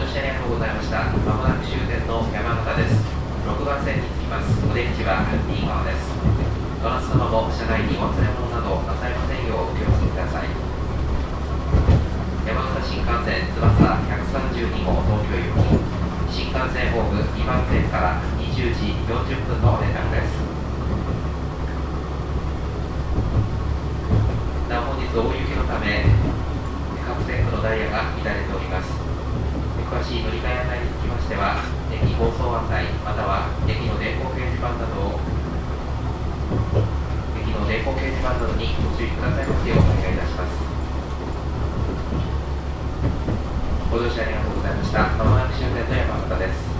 ございました。まもなく終点の山形です。6番線に着きます。お出口は右側です。どなた様も車内にお忘れ物などなさいませんようお気をつけください。山形新幹線翼132号東京行き、新幹線ホーム2番線から20時40分の連絡です。なお本日大雪のため、各線区のダイヤが乱れております。詳しい乗り換え案内につきましては、駅放送案内、または駅の電光掲示板などを、駅の電光掲示板などにご注意くださいますようお願いいたします。ご乗車ありがとうございました。まもなく終点の山形です。